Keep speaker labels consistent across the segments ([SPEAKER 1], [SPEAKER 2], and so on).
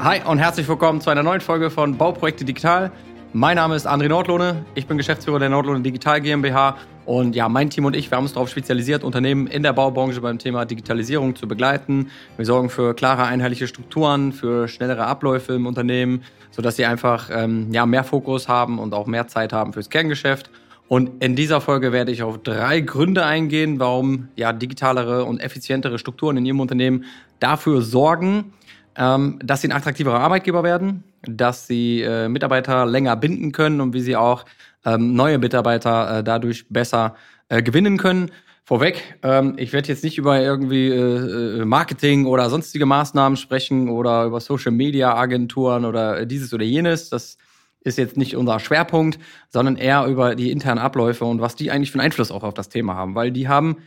[SPEAKER 1] Hi und herzlich willkommen zu einer neuen Folge von Bauprojekte Digital. Mein Name ist André Nordlohne, ich bin Geschäftsführer der Nordlohne Digital GmbH und ja, mein Team und ich, wir haben uns darauf spezialisiert, Unternehmen in der Baubranche beim Thema Digitalisierung zu begleiten. Wir sorgen für klare, einheitliche Strukturen, für schnellere Abläufe im Unternehmen, sodass sie einfach ähm, ja, mehr Fokus haben und auch mehr Zeit haben fürs Kerngeschäft. Und in dieser Folge werde ich auf drei Gründe eingehen, warum ja digitalere und effizientere Strukturen in Ihrem Unternehmen dafür sorgen, ähm, dass sie ein attraktiverer Arbeitgeber werden, dass sie äh, Mitarbeiter länger binden können und wie sie auch ähm, neue Mitarbeiter äh, dadurch besser äh, gewinnen können. Vorweg, ähm, ich werde jetzt nicht über irgendwie äh, äh, Marketing oder sonstige Maßnahmen sprechen oder über Social Media Agenturen oder dieses oder jenes. Das ist jetzt nicht unser Schwerpunkt, sondern eher über die internen Abläufe und was die eigentlich für einen Einfluss auch auf das Thema haben, weil die haben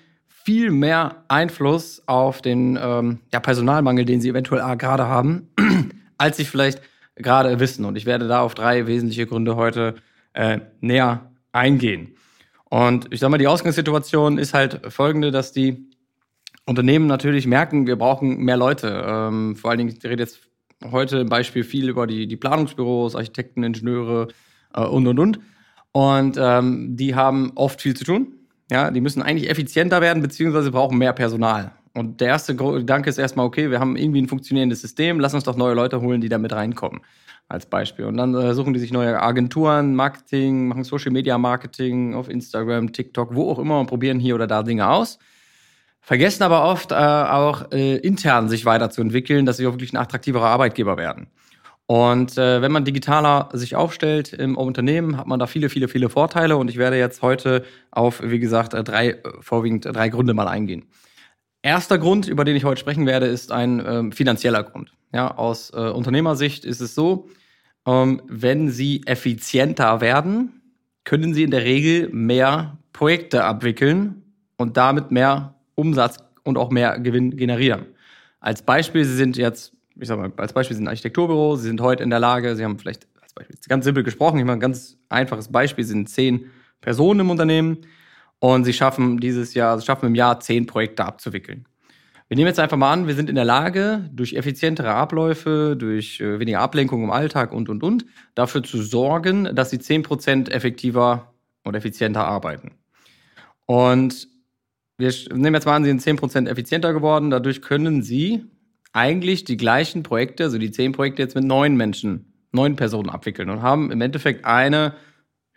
[SPEAKER 1] viel mehr Einfluss auf den ähm, ja, Personalmangel, den sie eventuell gerade haben, als sie vielleicht gerade wissen. Und ich werde da auf drei wesentliche Gründe heute äh, näher eingehen. Und ich sage mal, die Ausgangssituation ist halt folgende, dass die Unternehmen natürlich merken, wir brauchen mehr Leute. Ähm, vor allen Dingen, ich rede jetzt heute im Beispiel viel über die, die Planungsbüros, Architekten, Ingenieure äh, und, und, und. Und ähm, die haben oft viel zu tun ja, die müssen eigentlich effizienter werden, beziehungsweise brauchen mehr Personal. Und der erste Gedanke ist erstmal, okay, wir haben irgendwie ein funktionierendes System, lass uns doch neue Leute holen, die da mit reinkommen. Als Beispiel. Und dann äh, suchen die sich neue Agenturen, Marketing, machen Social Media Marketing auf Instagram, TikTok, wo auch immer und probieren hier oder da Dinge aus. Vergessen aber oft äh, auch äh, intern sich weiterzuentwickeln, dass sie auch wirklich ein attraktiverer Arbeitgeber werden. Und äh, wenn man digitaler sich aufstellt im Unternehmen, hat man da viele, viele, viele Vorteile. Und ich werde jetzt heute auf, wie gesagt, äh, drei, äh, vorwiegend drei Gründe mal eingehen. Erster Grund, über den ich heute sprechen werde, ist ein ähm, finanzieller Grund. Ja, aus äh, Unternehmersicht ist es so, ähm, wenn Sie effizienter werden, können Sie in der Regel mehr Projekte abwickeln und damit mehr Umsatz und auch mehr Gewinn generieren. Als Beispiel, Sie sind jetzt ich sag mal, als Beispiel sind Architekturbüro, sie sind heute in der Lage, sie haben vielleicht, als Beispiel, ganz simpel gesprochen, ich mache ein ganz einfaches Beispiel, sie sind zehn Personen im Unternehmen und sie schaffen dieses Jahr, sie schaffen im Jahr zehn Projekte abzuwickeln. Wir nehmen jetzt einfach mal an, wir sind in der Lage, durch effizientere Abläufe, durch äh, weniger Ablenkung im Alltag und, und, und, dafür zu sorgen, dass sie zehn Prozent effektiver und effizienter arbeiten. Und wir nehmen jetzt mal an, sie sind zehn Prozent effizienter geworden. Dadurch können sie eigentlich die gleichen Projekte, also die zehn Projekte jetzt mit neun Menschen, neun Personen abwickeln und haben im Endeffekt eine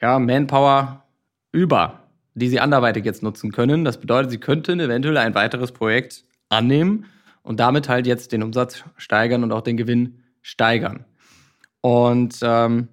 [SPEAKER 1] ja, Manpower über, die sie anderweitig jetzt nutzen können. Das bedeutet, sie könnten eventuell ein weiteres Projekt annehmen und damit halt jetzt den Umsatz steigern und auch den Gewinn steigern. Und ähm,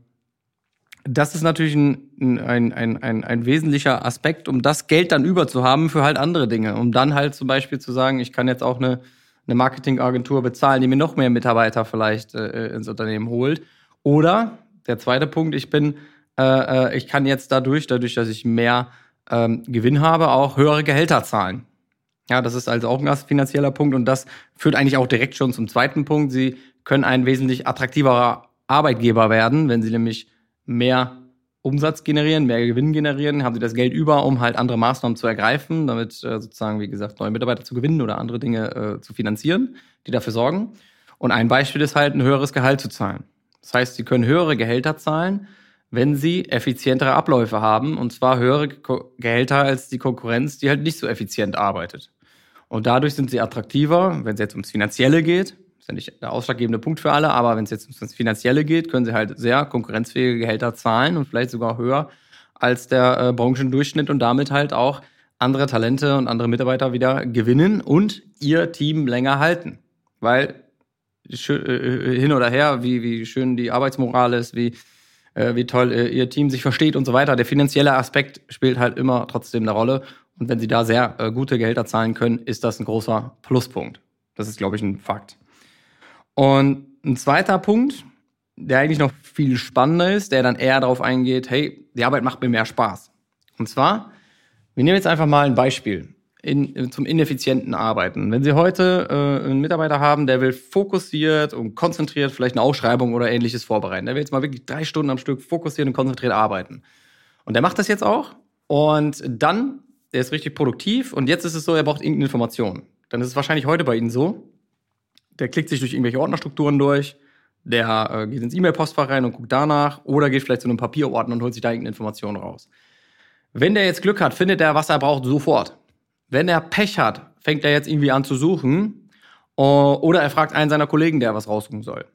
[SPEAKER 1] das ist natürlich ein, ein, ein, ein, ein wesentlicher Aspekt, um das Geld dann über zu haben für halt andere Dinge. Um dann halt zum Beispiel zu sagen, ich kann jetzt auch eine eine Marketingagentur bezahlen, die mir noch mehr Mitarbeiter vielleicht äh, ins Unternehmen holt. Oder der zweite Punkt, ich bin, äh, äh, ich kann jetzt dadurch, dadurch, dass ich mehr ähm, Gewinn habe, auch höhere Gehälter zahlen. Ja, das ist also auch ein finanzieller Punkt und das führt eigentlich auch direkt schon zum zweiten Punkt. Sie können ein wesentlich attraktiverer Arbeitgeber werden, wenn sie nämlich mehr Umsatz generieren, mehr Gewinn generieren, haben sie das Geld über, um halt andere Maßnahmen zu ergreifen, damit äh, sozusagen, wie gesagt, neue Mitarbeiter zu gewinnen oder andere Dinge äh, zu finanzieren, die dafür sorgen. Und ein Beispiel ist halt, ein höheres Gehalt zu zahlen. Das heißt, sie können höhere Gehälter zahlen, wenn sie effizientere Abläufe haben, und zwar höhere Gehälter als die Konkurrenz, die halt nicht so effizient arbeitet. Und dadurch sind sie attraktiver, wenn es jetzt ums Finanzielle geht, ist ja nicht der ausschlaggebende Punkt für alle, aber wenn es jetzt ums Finanzielle geht, können sie halt sehr konkurrenzfähige Gehälter zahlen und vielleicht sogar höher als der äh, Branchendurchschnitt und damit halt auch andere Talente und andere Mitarbeiter wieder gewinnen und ihr Team länger halten. Weil schön, äh, hin oder her, wie, wie schön die Arbeitsmoral ist, wie, äh, wie toll äh, ihr Team sich versteht und so weiter. Der finanzielle Aspekt spielt halt immer trotzdem eine Rolle. Und wenn sie da sehr äh, gute Gehälter zahlen können, ist das ein großer Pluspunkt. Das ist, glaube ich, ein Fakt. Und ein zweiter Punkt, der eigentlich noch viel spannender ist, der dann eher darauf eingeht, hey, die Arbeit macht mir mehr Spaß. Und zwar, wir nehmen jetzt einfach mal ein Beispiel in, zum ineffizienten Arbeiten. Wenn Sie heute äh, einen Mitarbeiter haben, der will fokussiert und konzentriert vielleicht eine Ausschreibung oder ähnliches vorbereiten. Der will jetzt mal wirklich drei Stunden am Stück fokussiert und konzentriert arbeiten. Und der macht das jetzt auch. Und dann, der ist richtig produktiv. Und jetzt ist es so, er braucht irgendeine Information. Dann ist es wahrscheinlich heute bei Ihnen so, der klickt sich durch irgendwelche Ordnerstrukturen durch, der äh, geht ins E-Mail-Postfach rein und guckt danach oder geht vielleicht zu einem Papierordner und holt sich da irgendeine Information raus. Wenn der jetzt Glück hat, findet er, was er braucht, sofort. Wenn er Pech hat, fängt er jetzt irgendwie an zu suchen äh, oder er fragt einen seiner Kollegen, der was raussuchen soll.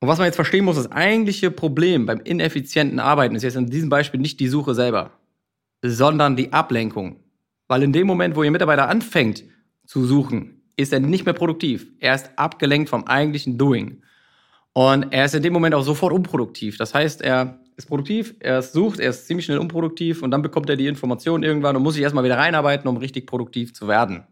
[SPEAKER 1] Und was man jetzt verstehen muss, das eigentliche Problem beim ineffizienten Arbeiten ist jetzt in diesem Beispiel nicht die Suche selber, sondern die Ablenkung. Weil in dem Moment, wo Ihr Mitarbeiter anfängt zu suchen, ist er nicht mehr produktiv. Er ist abgelenkt vom eigentlichen Doing. Und er ist in dem Moment auch sofort unproduktiv. Das heißt, er ist produktiv, er sucht, er ist ziemlich schnell unproduktiv und dann bekommt er die Information irgendwann und muss sich erstmal wieder reinarbeiten, um richtig produktiv zu werden.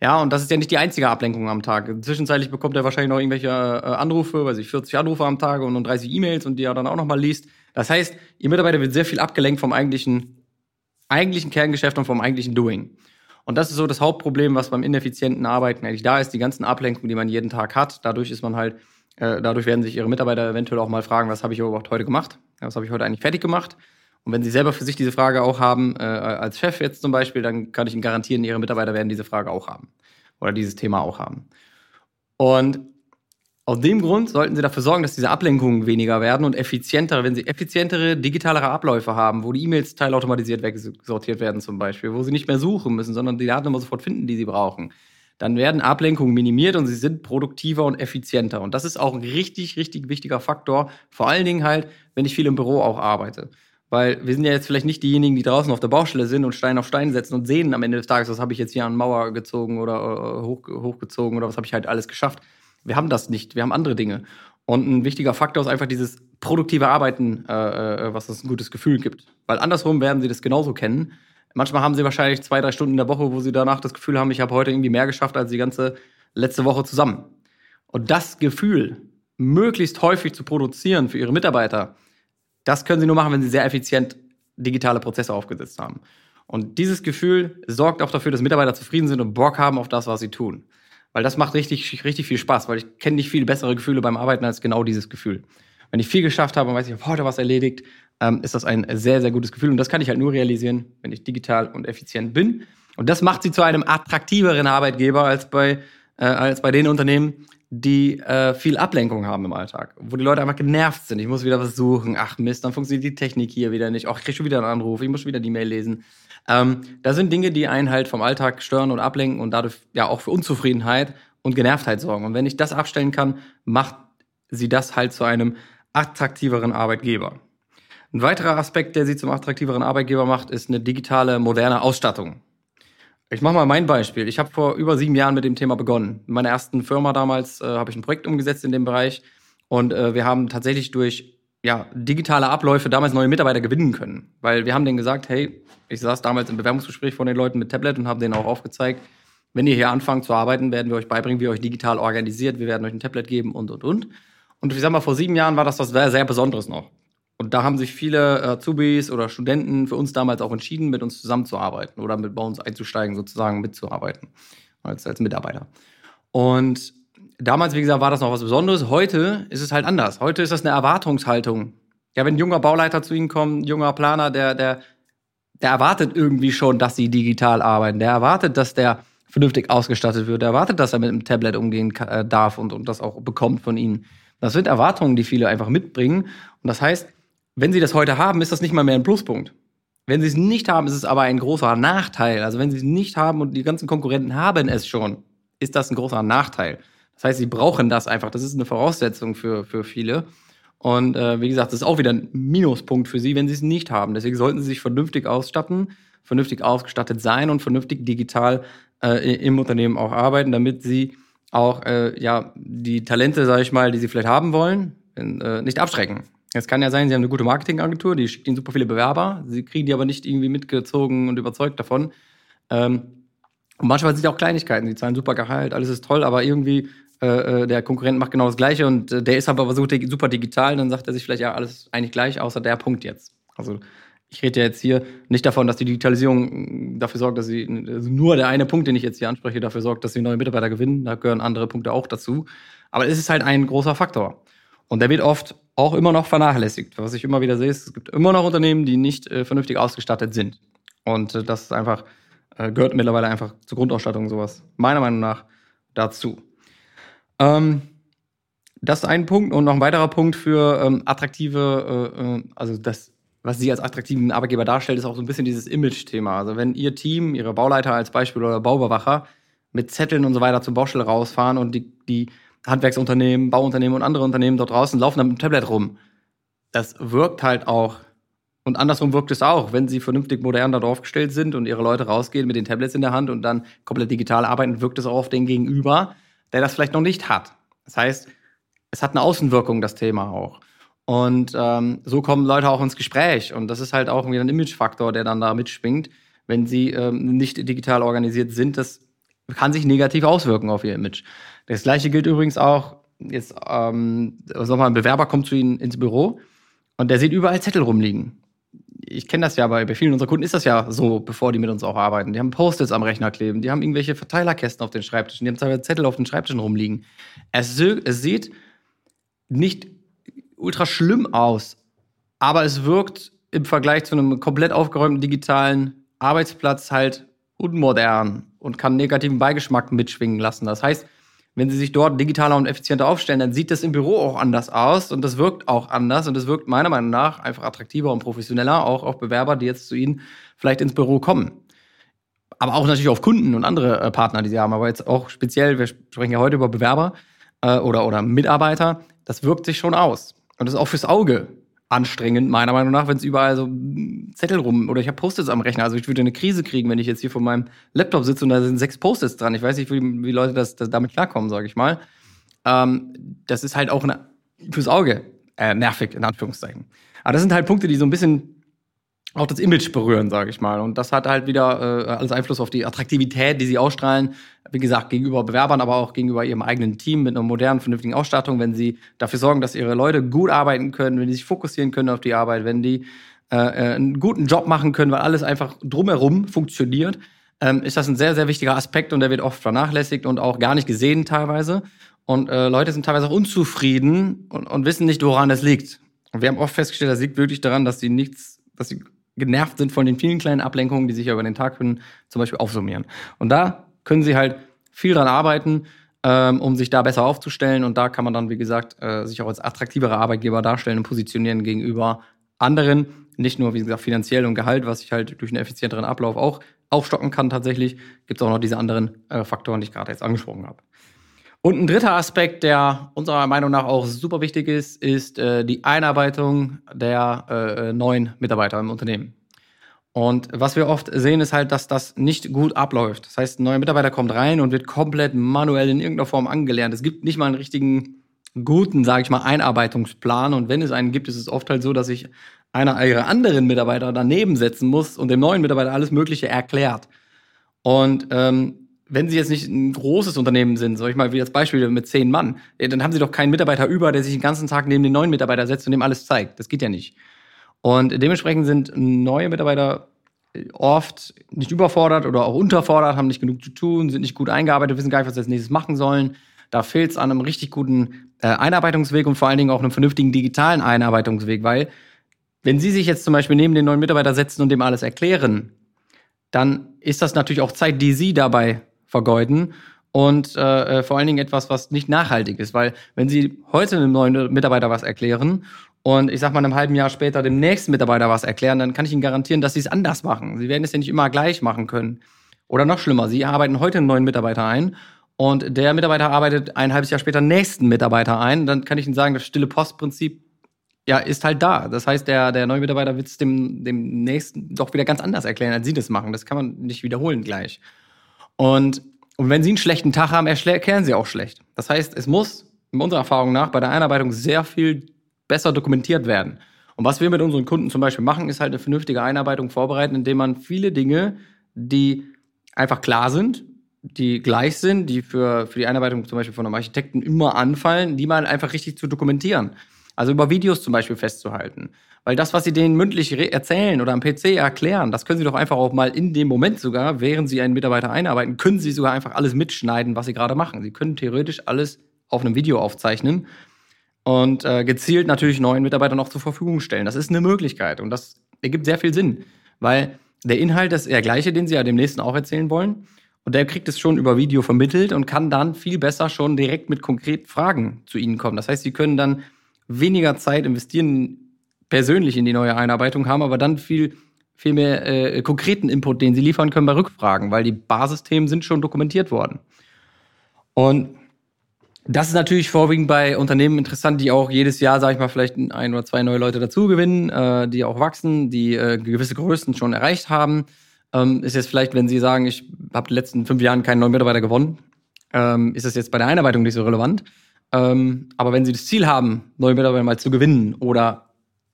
[SPEAKER 1] Ja, und das ist ja nicht die einzige Ablenkung am Tag. Zwischenzeitlich bekommt er wahrscheinlich noch irgendwelche äh, Anrufe, weiß ich, 40 Anrufe am Tag und 30 E-Mails und die er dann auch nochmal liest. Das heißt, Ihr Mitarbeiter wird sehr viel abgelenkt vom eigentlichen, eigentlichen Kerngeschäft und vom eigentlichen Doing. Und das ist so das Hauptproblem, was beim ineffizienten Arbeiten eigentlich da ist, die ganzen Ablenkungen, die man jeden Tag hat. Dadurch ist man halt, äh, dadurch werden sich Ihre Mitarbeiter eventuell auch mal fragen, was habe ich überhaupt heute gemacht? Was habe ich heute eigentlich fertig gemacht? Und wenn Sie selber für sich diese Frage auch haben, äh, als Chef jetzt zum Beispiel, dann kann ich Ihnen garantieren, Ihre Mitarbeiter werden diese Frage auch haben. Oder dieses Thema auch haben. Und aus dem Grund sollten Sie dafür sorgen, dass diese Ablenkungen weniger werden und effizientere, wenn Sie effizientere, digitalere Abläufe haben, wo die E-Mails teilautomatisiert wegsortiert werden zum Beispiel, wo Sie nicht mehr suchen müssen, sondern die Daten immer sofort finden, die Sie brauchen, dann werden Ablenkungen minimiert und Sie sind produktiver und effizienter. Und das ist auch ein richtig, richtig wichtiger Faktor, vor allen Dingen halt, wenn ich viel im Büro auch arbeite. Weil wir sind ja jetzt vielleicht nicht diejenigen, die draußen auf der Baustelle sind und Stein auf Stein setzen und sehen am Ende des Tages, was habe ich jetzt hier an Mauer gezogen oder äh, hoch, hochgezogen oder was habe ich halt alles geschafft. Wir haben das nicht, wir haben andere Dinge. Und ein wichtiger Faktor ist einfach dieses produktive Arbeiten, äh, äh, was uns ein gutes Gefühl gibt. Weil andersrum werden sie das genauso kennen. Manchmal haben sie wahrscheinlich zwei, drei Stunden in der Woche, wo sie danach das Gefühl haben, ich habe heute irgendwie mehr geschafft als die ganze letzte Woche zusammen. Und das Gefühl möglichst häufig zu produzieren für ihre Mitarbeiter, das können sie nur machen, wenn sie sehr effizient digitale Prozesse aufgesetzt haben. Und dieses Gefühl sorgt auch dafür, dass Mitarbeiter zufrieden sind und Bock haben auf das, was sie tun. Weil das macht richtig, richtig viel Spaß, weil ich kenne nicht viel bessere Gefühle beim Arbeiten als genau dieses Gefühl. Wenn ich viel geschafft habe und weiß, ich habe heute was erledigt, ähm, ist das ein sehr, sehr gutes Gefühl. Und das kann ich halt nur realisieren, wenn ich digital und effizient bin. Und das macht sie zu einem attraktiveren Arbeitgeber als bei, äh, als bei den Unternehmen, die äh, viel Ablenkung haben im Alltag, wo die Leute einfach genervt sind. Ich muss wieder was suchen. Ach Mist, dann funktioniert die Technik hier wieder nicht. Ach, ich krieg schon wieder einen Anruf. Ich muss schon wieder die Mail lesen. Ähm, das sind Dinge, die einen halt vom Alltag stören und ablenken und dadurch ja auch für Unzufriedenheit und Genervtheit sorgen. Und wenn ich das abstellen kann, macht sie das halt zu einem attraktiveren Arbeitgeber. Ein weiterer Aspekt, der sie zum attraktiveren Arbeitgeber macht, ist eine digitale, moderne Ausstattung. Ich mache mal mein Beispiel. Ich habe vor über sieben Jahren mit dem Thema begonnen. In meiner ersten Firma damals äh, habe ich ein Projekt umgesetzt in dem Bereich und äh, wir haben tatsächlich durch ja, digitale Abläufe damals neue Mitarbeiter gewinnen können. Weil wir haben denen gesagt, hey, ich saß damals im Bewerbungsgespräch von den Leuten mit Tablet und habe denen auch aufgezeigt, wenn ihr hier anfangt zu arbeiten, werden wir euch beibringen, wie ihr euch digital organisiert, wir werden euch ein Tablet geben und, und, und. Und ich sag mal, vor sieben Jahren war das was sehr, sehr Besonderes noch. Und da haben sich viele äh, Azubis oder Studenten für uns damals auch entschieden, mit uns zusammenzuarbeiten oder mit bei uns einzusteigen, sozusagen mitzuarbeiten, als, als Mitarbeiter. Und damals, wie gesagt, war das noch was Besonderes. Heute ist es halt anders. Heute ist das eine Erwartungshaltung. Ja, wenn ein junger Bauleiter zu Ihnen kommt, ein junger Planer, der, der, der erwartet irgendwie schon, dass Sie digital arbeiten. Der erwartet, dass der vernünftig ausgestattet wird. Der erwartet, dass er mit einem Tablet umgehen äh, darf und, und das auch bekommt von Ihnen. Das sind Erwartungen, die viele einfach mitbringen. Und das heißt, wenn Sie das heute haben, ist das nicht mal mehr ein Pluspunkt. Wenn Sie es nicht haben, ist es aber ein großer Nachteil. Also wenn Sie es nicht haben und die ganzen Konkurrenten haben es schon, ist das ein großer Nachteil. Das heißt, Sie brauchen das einfach. Das ist eine Voraussetzung für, für viele. Und äh, wie gesagt, das ist auch wieder ein Minuspunkt für Sie, wenn Sie es nicht haben. Deswegen sollten Sie sich vernünftig ausstatten, vernünftig ausgestattet sein und vernünftig digital äh, im Unternehmen auch arbeiten, damit Sie auch äh, ja die Talente, sage ich mal, die Sie vielleicht haben wollen, äh, nicht abschrecken. Es kann ja sein, sie haben eine gute Marketingagentur, die schickt ihnen super viele Bewerber, sie kriegen die aber nicht irgendwie mitgezogen und überzeugt davon. Ähm, und manchmal sind es auch Kleinigkeiten, die zahlen super Gehalt, alles ist toll, aber irgendwie äh, äh der Konkurrent macht genau das Gleiche und äh, der ist aber super digital, dann sagt er sich vielleicht, ja, alles eigentlich gleich, außer der Punkt jetzt. Also ich rede ja jetzt hier nicht davon, dass die Digitalisierung dafür sorgt, dass sie also nur der eine Punkt, den ich jetzt hier anspreche, dafür sorgt, dass sie neue Mitarbeiter gewinnen. Da gehören andere Punkte auch dazu. Aber es ist halt ein großer Faktor. Und der wird oft auch immer noch vernachlässigt. Was ich immer wieder sehe, ist, es gibt immer noch Unternehmen, die nicht äh, vernünftig ausgestattet sind. Und äh, das ist einfach, äh, gehört mittlerweile einfach zur Grundausstattung sowas, meiner Meinung nach, dazu. Ähm, das ist ein Punkt und noch ein weiterer Punkt für ähm, attraktive, äh, äh, also das, was sie als attraktiven Arbeitgeber darstellt, ist auch so ein bisschen dieses Image-Thema. Also wenn ihr Team, ihre Bauleiter als Beispiel oder Bauüberwacher mit Zetteln und so weiter zur Baustelle rausfahren und die, die Handwerksunternehmen, Bauunternehmen und andere Unternehmen dort draußen laufen dann mit dem Tablet rum. Das wirkt halt auch. Und andersrum wirkt es auch, wenn sie vernünftig modern dort aufgestellt sind und ihre Leute rausgehen mit den Tablets in der Hand und dann komplett digital arbeiten, wirkt es auch auf den Gegenüber, der das vielleicht noch nicht hat. Das heißt, es hat eine Außenwirkung, das Thema auch. Und ähm, so kommen Leute auch ins Gespräch. Und das ist halt auch wieder ein Imagefaktor, der dann da mitschwingt. Wenn sie ähm, nicht digital organisiert sind, das kann sich negativ auswirken auf ihr Image. Das gleiche gilt übrigens auch, jetzt, ähm, sag mal, ein Bewerber kommt zu Ihnen ins Büro und der sieht überall Zettel rumliegen. Ich kenne das ja, bei, vielen unserer Kunden ist das ja so, bevor die mit uns auch arbeiten. Die haben Post-its am Rechner kleben, die haben irgendwelche Verteilerkästen auf den Schreibtischen, die haben Zettel auf den Schreibtischen rumliegen. Es, es sieht nicht ultra schlimm aus, aber es wirkt im Vergleich zu einem komplett aufgeräumten digitalen Arbeitsplatz halt unmodern und kann negativen Beigeschmack mitschwingen lassen. Das heißt, wenn Sie sich dort digitaler und effizienter aufstellen, dann sieht das im Büro auch anders aus und das wirkt auch anders und das wirkt meiner Meinung nach einfach attraktiver und professioneller, auch auf Bewerber, die jetzt zu Ihnen vielleicht ins Büro kommen. Aber auch natürlich auf Kunden und andere äh, Partner, die Sie haben. Aber jetzt auch speziell, wir sprechen ja heute über Bewerber äh, oder, oder Mitarbeiter, das wirkt sich schon aus. Und das ist auch fürs Auge anstrengend, meiner Meinung nach, wenn es überall so Zettel rum oder ich habe Post-its am Rechner. Also ich würde eine Krise kriegen, wenn ich jetzt hier vor meinem Laptop sitze und da sind sechs Post-its dran. Ich weiß nicht, wie, wie Leute das, das damit klarkommen, sage ich mal. Ähm, das ist halt auch eine, fürs Auge äh, nervig, in Anführungszeichen. Aber das sind halt Punkte, die so ein bisschen auch das Image berühren, sage ich mal. Und das hat halt wieder äh, alles Einfluss auf die Attraktivität, die sie ausstrahlen. Wie gesagt, gegenüber Bewerbern, aber auch gegenüber ihrem eigenen Team mit einer modernen, vernünftigen Ausstattung, wenn sie dafür sorgen, dass ihre Leute gut arbeiten können, wenn die sich fokussieren können auf die Arbeit, wenn die äh, äh einen guten Job machen können, weil alles einfach drumherum funktioniert, ähm, ist das ein sehr, sehr wichtiger Aspekt und der wird oft vernachlässigt und auch gar nicht gesehen teilweise. Und äh, Leute sind teilweise auch unzufrieden und, und wissen nicht, woran das liegt. Und wir haben oft festgestellt, das liegt wirklich daran, dass sie nichts, dass sie genervt sind von den vielen kleinen Ablenkungen, die sich über den Tag können, zum Beispiel aufsummieren. Und da können sie halt viel dran arbeiten, ähm, um sich da besser aufzustellen. Und da kann man dann, wie gesagt, äh, sich auch als attraktiverer Arbeitgeber darstellen und positionieren gegenüber anderen. Nicht nur, wie gesagt, finanziell und Gehalt, was sich halt durch einen effizienteren Ablauf auch aufstocken kann tatsächlich, gibt es auch noch diese anderen äh, Faktoren, die ich gerade jetzt angesprochen habe. Und ein dritter Aspekt, der unserer Meinung nach auch super wichtig ist, ist äh, die Einarbeitung der äh, neuen Mitarbeiter im Unternehmen. Und was wir oft sehen, ist halt, dass das nicht gut abläuft. Das heißt, ein neuer Mitarbeiter kommt rein und wird komplett manuell in irgendeiner Form angelernt. Es gibt nicht mal einen richtigen guten, sage ich mal, Einarbeitungsplan. Und wenn es einen gibt, ist es oft halt so, dass sich einer ihrer anderen Mitarbeiter daneben setzen muss und dem neuen Mitarbeiter alles Mögliche erklärt. Und ähm, wenn Sie jetzt nicht ein großes Unternehmen sind, sag ich mal, wie das Beispiel mit zehn Mann, dann haben Sie doch keinen Mitarbeiter über, der sich den ganzen Tag neben den neuen Mitarbeiter setzt und dem alles zeigt. Das geht ja nicht. Und dementsprechend sind neue Mitarbeiter oft nicht überfordert oder auch unterfordert, haben nicht genug zu tun, sind nicht gut eingearbeitet, wissen gar nicht, was sie als nächstes machen sollen. Da fehlt es an einem richtig guten äh, Einarbeitungsweg und vor allen Dingen auch einem vernünftigen digitalen Einarbeitungsweg, weil wenn Sie sich jetzt zum Beispiel neben den neuen Mitarbeiter setzen und dem alles erklären, dann ist das natürlich auch Zeit, die Sie dabei vergeuden und äh, äh, vor allen Dingen etwas, was nicht nachhaltig ist. Weil wenn Sie heute einem neuen Mitarbeiter was erklären und ich sag mal einem halben Jahr später dem nächsten Mitarbeiter was erklären, dann kann ich Ihnen garantieren, dass Sie es anders machen. Sie werden es ja nicht immer gleich machen können. Oder noch schlimmer, Sie arbeiten heute einen neuen Mitarbeiter ein und der Mitarbeiter arbeitet ein halbes Jahr später nächsten Mitarbeiter ein. Dann kann ich Ihnen sagen, das stille Postprinzip ja, ist halt da. Das heißt, der, der neue Mitarbeiter wird es dem, dem nächsten doch wieder ganz anders erklären, als Sie das machen. Das kann man nicht wiederholen gleich. Und, und wenn Sie einen schlechten Tag haben, erklären Sie auch schlecht. Das heißt, es muss, in unserer Erfahrung nach, bei der Einarbeitung sehr viel besser dokumentiert werden. Und was wir mit unseren Kunden zum Beispiel machen, ist halt eine vernünftige Einarbeitung vorbereiten, indem man viele Dinge, die einfach klar sind, die gleich sind, die für, für die Einarbeitung zum Beispiel von einem Architekten immer anfallen, die mal einfach richtig zu dokumentieren. Also über Videos zum Beispiel festzuhalten. Weil das, was Sie denen mündlich erzählen oder am PC erklären, das können Sie doch einfach auch mal in dem Moment sogar, während Sie einen Mitarbeiter einarbeiten, können Sie sogar einfach alles mitschneiden, was Sie gerade machen. Sie können theoretisch alles auf einem Video aufzeichnen und äh, gezielt natürlich neuen Mitarbeitern auch zur Verfügung stellen. Das ist eine Möglichkeit und das ergibt sehr viel Sinn, weil der Inhalt ist der gleiche, den Sie ja dem nächsten auch erzählen wollen. Und der kriegt es schon über Video vermittelt und kann dann viel besser schon direkt mit konkreten Fragen zu Ihnen kommen. Das heißt, Sie können dann weniger Zeit investieren persönlich in die neue Einarbeitung, haben aber dann viel, viel mehr äh, konkreten Input, den Sie liefern können bei Rückfragen, weil die Basisthemen sind schon dokumentiert worden. Und das ist natürlich vorwiegend bei Unternehmen interessant, die auch jedes Jahr, sage ich mal, vielleicht ein oder zwei neue Leute dazu gewinnen, äh, die auch wachsen, die äh, gewisse Größen schon erreicht haben. Ähm, ist jetzt vielleicht, wenn Sie sagen, ich habe die letzten fünf Jahren keinen neuen Mitarbeiter gewonnen, ähm, ist das jetzt bei der Einarbeitung nicht so relevant. Ähm, aber wenn Sie das Ziel haben, neue Mitarbeiter mal zu gewinnen oder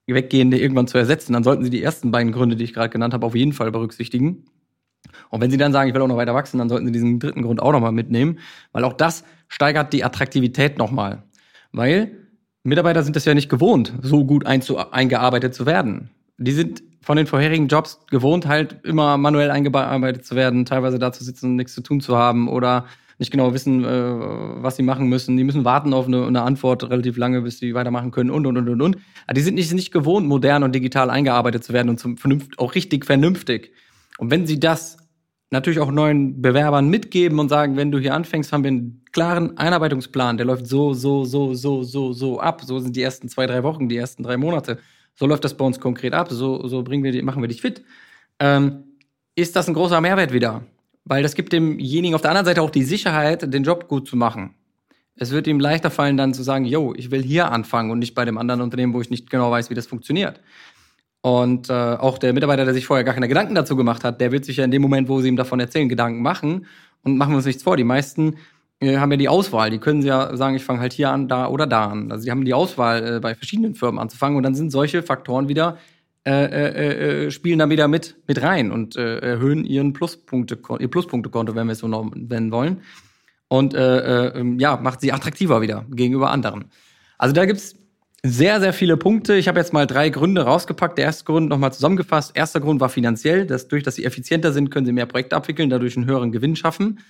[SPEAKER 1] weggehende irgendwann zu ersetzen, dann sollten Sie die ersten beiden Gründe, die ich gerade genannt habe, auf jeden Fall berücksichtigen. Und wenn Sie dann sagen, ich will auch noch weiter wachsen, dann sollten Sie diesen dritten Grund auch nochmal mitnehmen, weil auch das steigert die Attraktivität nochmal. Weil Mitarbeiter sind es ja nicht gewohnt, so gut eingearbeitet zu werden. Die sind von den vorherigen Jobs gewohnt, halt immer manuell eingearbeitet zu werden, teilweise da zu sitzen und nichts zu tun zu haben oder nicht genau wissen, äh, was sie machen müssen. Die müssen warten auf eine, eine, Antwort relativ lange, bis sie weitermachen können und, und, und, und, und. Aber die sind nicht, nicht gewohnt, modern und digital eingearbeitet zu werden und zum vernünft, auch richtig vernünftig. Und wenn sie das natürlich auch neuen Bewerbern mitgeben und sagen, wenn du hier anfängst, haben wir einen klaren Einarbeitungsplan, der läuft so, so, so, so, so, so ab. So sind die ersten zwei, drei Wochen, die ersten drei Monate. So läuft das bei uns konkret ab. So, so bringen wir die, machen wir dich fit. Ähm, ist das ein großer Mehrwert wieder? Weil das gibt demjenigen auf der anderen Seite auch die Sicherheit, den Job gut zu machen. Es wird ihm leichter fallen, dann zu sagen, yo, ich will hier anfangen und nicht bei dem anderen Unternehmen, wo ich nicht genau weiß, wie das funktioniert. Und äh, auch der Mitarbeiter, der sich vorher gar keine Gedanken dazu gemacht hat, der wird sich ja in dem Moment, wo sie ihm davon erzählen, Gedanken machen. Und machen wir uns nichts vor. Die meisten äh, haben ja die Auswahl. Die können ja sagen, ich fange halt hier an, da oder da an. Also die haben die Auswahl, äh, bei verschiedenen Firmen anzufangen. Und dann sind solche Faktoren wieder äh, äh, äh, spielen da wieder mit, mit rein und äh, erhöhen ihren Pluspunkte, ihr Pluspunktekonto, wenn wir es so nennen wollen. Und äh, äh, ja, macht sie attraktiver wieder gegenüber anderen. Also da gibt's sehr, sehr viele Punkte. Ich habe jetzt mal drei Gründe rausgepackt. Der erste Grund nochmal zusammengefasst. Erster Grund war finanziell. Dass durch, dass sie effizienter sind, können sie mehr Projekte abwickeln, dadurch einen höheren Gewinn schaffen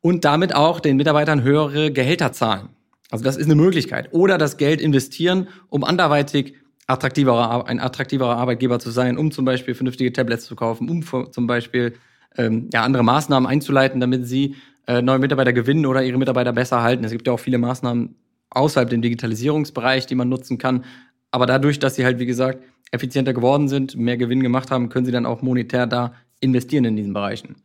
[SPEAKER 1] und damit auch den Mitarbeitern höhere Gehälter zahlen. Also das ist eine Möglichkeit. Oder das Geld investieren, um anderweitig attraktiverer, ein attraktiverer Arbeitgeber zu sein, um zum Beispiel vernünftige Tablets zu kaufen, um zum Beispiel ähm, ja, andere Maßnahmen einzuleiten, damit sie äh, neue Mitarbeiter gewinnen oder ihre Mitarbeiter besser halten. Es gibt ja auch viele Maßnahmen außerhalb dem Digitalisierungsbereich, die man nutzen kann. Aber dadurch, dass sie halt, wie gesagt, effizienter geworden sind, mehr Gewinn gemacht haben, können sie dann auch monetär da investieren in diesen Bereichen.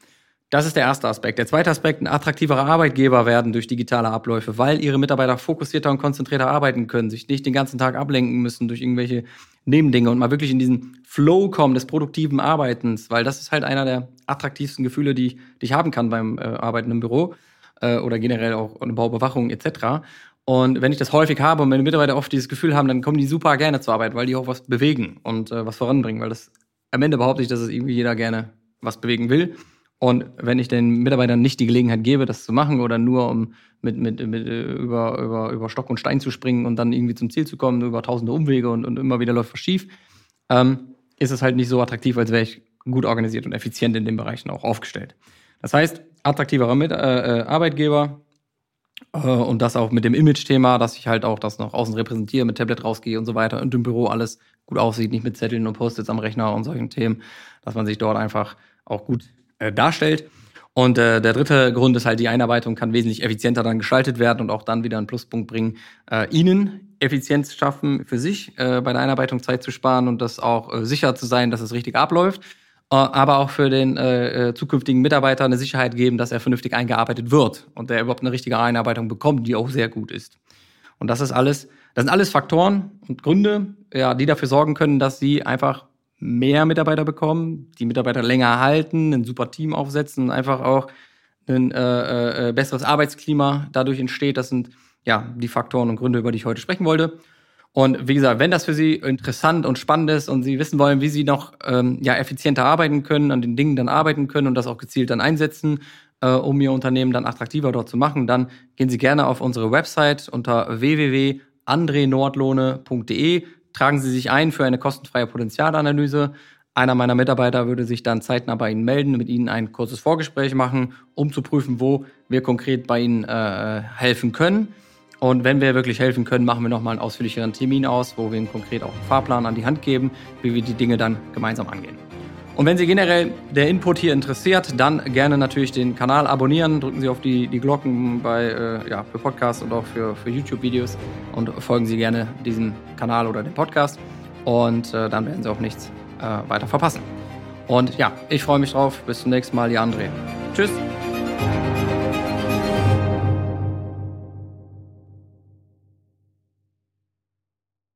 [SPEAKER 1] Das ist der erste Aspekt. Der zweite Aspekt, ein attraktiverer Arbeitgeber werden durch digitale Abläufe, weil ihre Mitarbeiter fokussierter und konzentrierter arbeiten können, sich nicht den ganzen Tag ablenken müssen durch irgendwelche Nebendinge und mal wirklich in diesen Flow kommen des produktiven Arbeitens, weil das ist halt einer der attraktivsten Gefühle, die, die ich haben kann beim äh, Arbeiten im Büro äh, oder generell auch in Baubewachung etc. Und wenn ich das häufig habe und meine Mitarbeiter oft dieses Gefühl haben, dann kommen die super gerne zur Arbeit, weil die auch was bewegen und äh, was voranbringen, weil das am Ende behaupte ich, dass es irgendwie jeder gerne was bewegen will. Und wenn ich den Mitarbeitern nicht die Gelegenheit gebe, das zu machen oder nur um mit, mit, mit äh, über, über, über Stock und Stein zu springen und dann irgendwie zum Ziel zu kommen, über tausende Umwege und, und immer wieder läuft was schief, ähm, ist es halt nicht so attraktiv, als wäre ich gut organisiert und effizient in den Bereichen auch aufgestellt. Das heißt, attraktiverer mit, äh, äh Arbeitgeber äh, und das auch mit dem Image-Thema, dass ich halt auch das noch außen repräsentiere, mit Tablet rausgehe und so weiter und im Büro alles gut aussieht, nicht mit Zetteln und Post-its am Rechner und solchen Themen, dass man sich dort einfach auch gut äh, darstellt. Und äh, der dritte Grund ist halt, die Einarbeitung kann wesentlich effizienter dann gestaltet werden und auch dann wieder einen Pluspunkt bringen, äh, Ihnen Effizienz schaffen für sich, äh, bei der Einarbeitung Zeit zu sparen und das auch äh, sicher zu sein, dass es richtig abläuft, äh, aber auch für den äh, äh, zukünftigen Mitarbeiter eine Sicherheit geben, dass er vernünftig eingearbeitet wird und der überhaupt eine richtige Einarbeitung bekommt, die auch sehr gut ist. Und das ist alles, das sind alles Faktoren und Gründe, ja, die dafür sorgen können, dass Sie einfach mehr Mitarbeiter bekommen, die Mitarbeiter länger halten, ein super Team aufsetzen und einfach auch ein äh, äh, besseres Arbeitsklima dadurch entsteht. Das sind ja die Faktoren und Gründe, über die ich heute sprechen wollte. Und wie gesagt, wenn das für Sie interessant und spannend ist und Sie wissen wollen, wie Sie noch ähm, ja, effizienter arbeiten können, an den Dingen dann arbeiten können und das auch gezielt dann einsetzen, äh, um Ihr Unternehmen dann attraktiver dort zu machen, dann gehen Sie gerne auf unsere Website unter www.andrenordlohne.de tragen Sie sich ein für eine kostenfreie Potenzialanalyse. Einer meiner Mitarbeiter würde sich dann zeitnah bei Ihnen melden, mit Ihnen ein kurzes Vorgespräch machen, um zu prüfen, wo wir konkret bei Ihnen äh, helfen können. Und wenn wir wirklich helfen können, machen wir nochmal einen ausführlicheren Termin aus, wo wir Ihnen konkret auch einen Fahrplan an die Hand geben, wie wir die Dinge dann gemeinsam angehen. Und wenn Sie generell der Input hier interessiert, dann gerne natürlich den Kanal abonnieren, drücken Sie auf die, die Glocken bei, äh, ja, für Podcasts und auch für, für YouTube-Videos und folgen Sie gerne diesem Kanal oder dem Podcast und äh, dann werden Sie auch nichts äh, weiter verpassen. Und ja, ich freue mich drauf. Bis zum nächsten Mal, Ihr André. Tschüss.